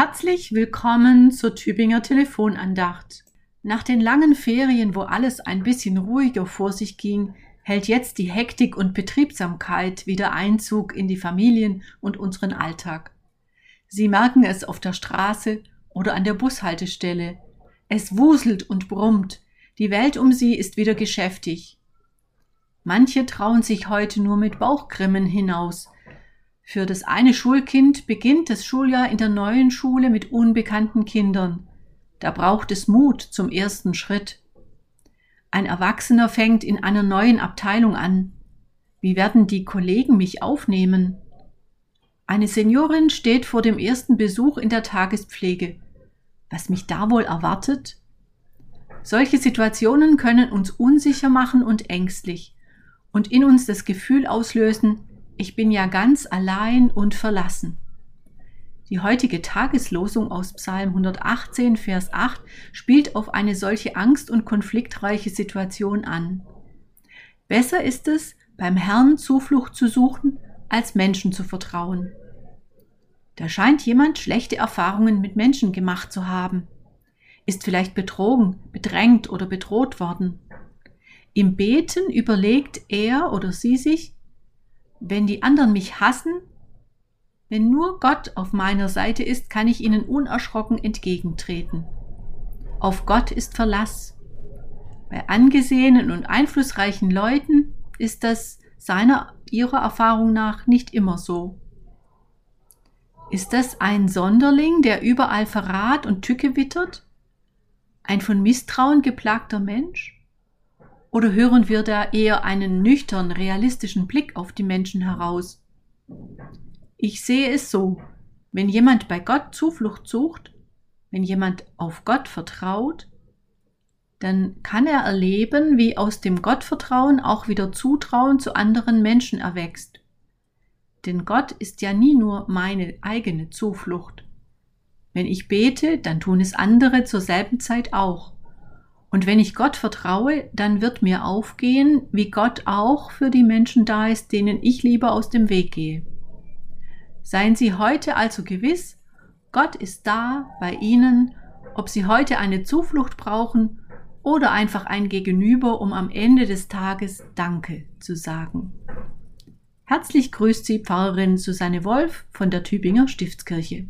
Herzlich willkommen zur Tübinger Telefonandacht. Nach den langen Ferien, wo alles ein bisschen ruhiger vor sich ging, hält jetzt die Hektik und Betriebsamkeit wieder Einzug in die Familien und unseren Alltag. Sie merken es auf der Straße oder an der Bushaltestelle. Es wuselt und brummt. Die Welt um sie ist wieder geschäftig. Manche trauen sich heute nur mit Bauchgrimmen hinaus, für das eine Schulkind beginnt das Schuljahr in der neuen Schule mit unbekannten Kindern. Da braucht es Mut zum ersten Schritt. Ein Erwachsener fängt in einer neuen Abteilung an. Wie werden die Kollegen mich aufnehmen? Eine Seniorin steht vor dem ersten Besuch in der Tagespflege. Was mich da wohl erwartet? Solche Situationen können uns unsicher machen und ängstlich und in uns das Gefühl auslösen, ich bin ja ganz allein und verlassen. Die heutige Tageslosung aus Psalm 118, Vers 8 spielt auf eine solche angst- und konfliktreiche Situation an. Besser ist es, beim Herrn Zuflucht zu suchen, als Menschen zu vertrauen. Da scheint jemand schlechte Erfahrungen mit Menschen gemacht zu haben, ist vielleicht betrogen, bedrängt oder bedroht worden. Im Beten überlegt er oder sie sich, wenn die anderen mich hassen, wenn nur Gott auf meiner Seite ist, kann ich ihnen unerschrocken entgegentreten. Auf Gott ist Verlass. Bei angesehenen und einflussreichen Leuten ist das seiner ihrer Erfahrung nach nicht immer so. Ist das ein Sonderling, der überall Verrat und Tücke wittert? Ein von Misstrauen geplagter Mensch? Oder hören wir da eher einen nüchtern, realistischen Blick auf die Menschen heraus? Ich sehe es so, wenn jemand bei Gott Zuflucht sucht, wenn jemand auf Gott vertraut, dann kann er erleben, wie aus dem Gottvertrauen auch wieder Zutrauen zu anderen Menschen erwächst. Denn Gott ist ja nie nur meine eigene Zuflucht. Wenn ich bete, dann tun es andere zur selben Zeit auch. Und wenn ich Gott vertraue, dann wird mir aufgehen, wie Gott auch für die Menschen da ist, denen ich lieber aus dem Weg gehe. Seien Sie heute also gewiss, Gott ist da bei Ihnen, ob Sie heute eine Zuflucht brauchen oder einfach ein Gegenüber, um am Ende des Tages Danke zu sagen. Herzlich grüßt Sie Pfarrerin Susanne Wolf von der Tübinger Stiftskirche.